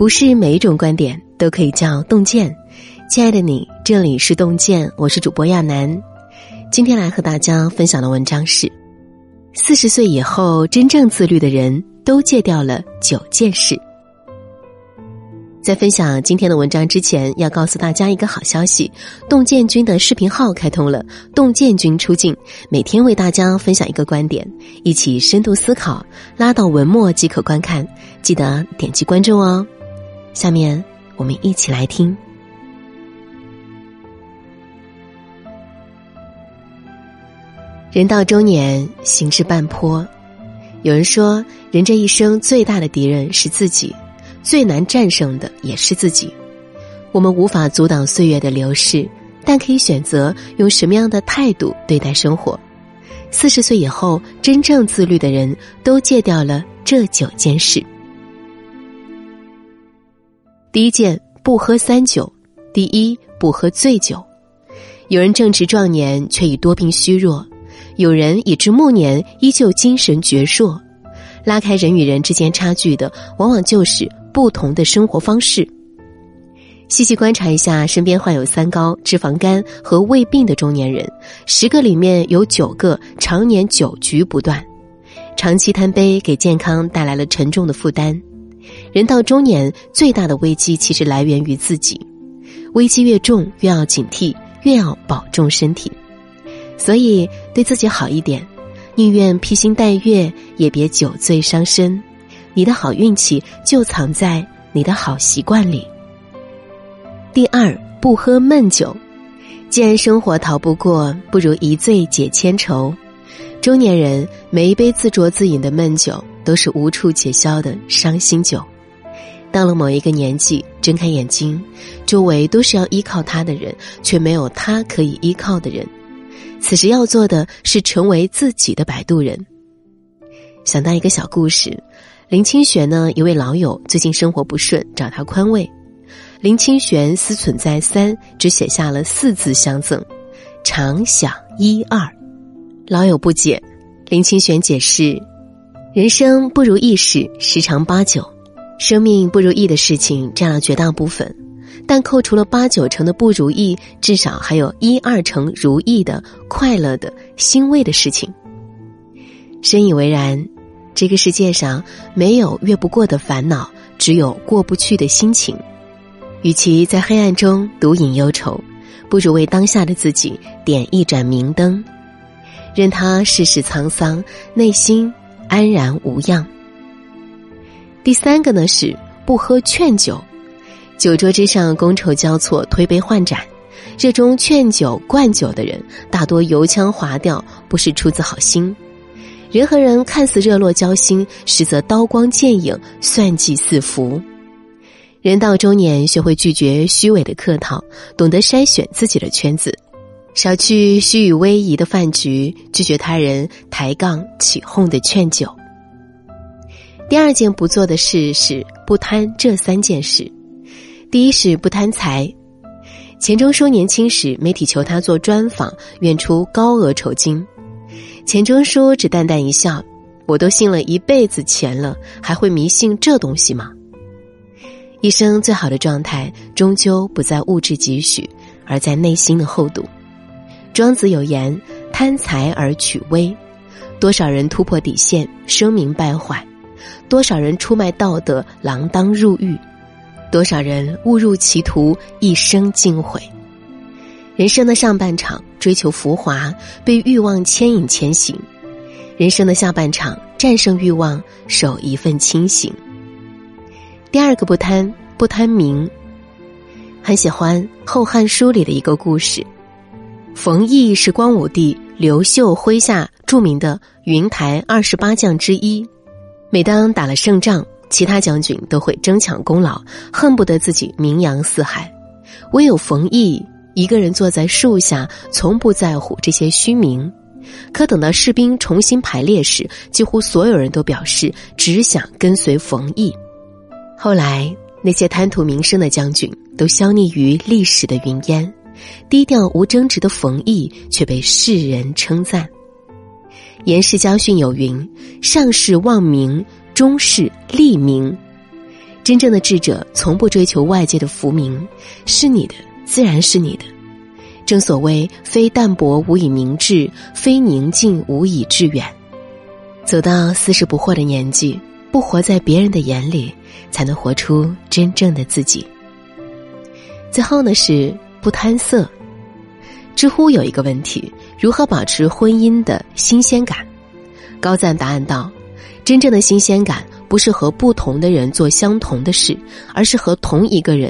不是每一种观点都可以叫洞见。亲爱的你，这里是洞见，我是主播亚楠。今天来和大家分享的文章是：四十岁以后真正自律的人都戒掉了九件事。在分享今天的文章之前，要告诉大家一个好消息：洞见君的视频号开通了，洞见君出镜，每天为大家分享一个观点，一起深度思考，拉到文末即可观看。记得点击关注哦。下面我们一起来听。人到中年，行至半坡。有人说，人这一生最大的敌人是自己，最难战胜的也是自己。我们无法阻挡岁月的流逝，但可以选择用什么样的态度对待生活。四十岁以后，真正自律的人都戒掉了这九件事。第一件不喝三酒，第一不喝醉酒。有人正值壮年却已多病虚弱，有人已至暮年依旧精神矍铄。拉开人与人之间差距的，往往就是不同的生活方式。细细观察一下身边患有三高、脂肪肝和胃病的中年人，十个里面有九个常年酒局不断，长期贪杯给健康带来了沉重的负担。人到中年，最大的危机其实来源于自己。危机越重，越要警惕，越要保重身体。所以，对自己好一点，宁愿披星戴月，也别酒醉伤身。你的好运气就藏在你的好习惯里。第二，不喝闷酒。既然生活逃不过，不如一醉解千愁。中年人每一杯自酌自饮的闷酒。都是无处解消的伤心酒。到了某一个年纪，睁开眼睛，周围都是要依靠他的人，却没有他可以依靠的人。此时要做的是成为自己的摆渡人。想到一个小故事，林清玄呢，一位老友最近生活不顺，找他宽慰。林清玄思忖再三，只写下了四字相赠：常想一二。老友不解，林清玄解释。人生不如意事十常八九，生命不如意的事情占了绝大部分，但扣除了八九成的不如意，至少还有一二成如意的、快乐的、欣慰的事情。深以为然，这个世界上没有越不过的烦恼，只有过不去的心情。与其在黑暗中独饮忧愁，不如为当下的自己点一盏明灯，任他世事沧桑，内心。安然无恙。第三个呢是不喝劝酒，酒桌之上觥筹交错，推杯换盏，热衷劝酒灌酒的人，大多油腔滑调，不是出自好心。人和人看似热络交心，实则刀光剑影，算计四伏。人到中年，学会拒绝虚伪的客套，懂得筛选自己的圈子。少去虚与委蛇的饭局，拒绝他人抬杠起哄的劝酒。第二件不做的事是不贪这三件事。第一是不贪财。钱钟书年轻时，媒体求他做专访，愿出高额酬金。钱钟书只淡淡一笑：“我都信了一辈子钱了，还会迷信这东西吗？”一生最好的状态，终究不在物质积蓄，而在内心的厚度。庄子有言：“贪财而取威。”多少人突破底线，声名败坏；多少人出卖道德，锒铛入狱；多少人误入歧途，一生尽毁。人生的上半场追求浮华，被欲望牵引前行；人生的下半场战胜欲望，守一份清醒。第二个不贪，不贪名。很喜欢《后汉书》里的一个故事。冯异是光武帝刘秀麾下著名的云台二十八将之一，每当打了胜仗，其他将军都会争抢功劳，恨不得自己名扬四海，唯有冯异一个人坐在树下，从不在乎这些虚名。可等到士兵重新排列时，几乎所有人都表示只想跟随冯异。后来，那些贪图名声的将军都消匿于历史的云烟。低调无争执的冯异却被世人称赞。严氏家训有云：“上士望名，中士利名。”真正的智者从不追求外界的浮名，是你的自然是你的。正所谓，非淡泊无以明志，非宁静无以致远。走到四十不惑的年纪，不活在别人的眼里，才能活出真正的自己。最后呢，是不贪色。知乎有一个问题：如何保持婚姻的新鲜感？高赞答案道：真正的新鲜感，不是和不同的人做相同的事，而是和同一个人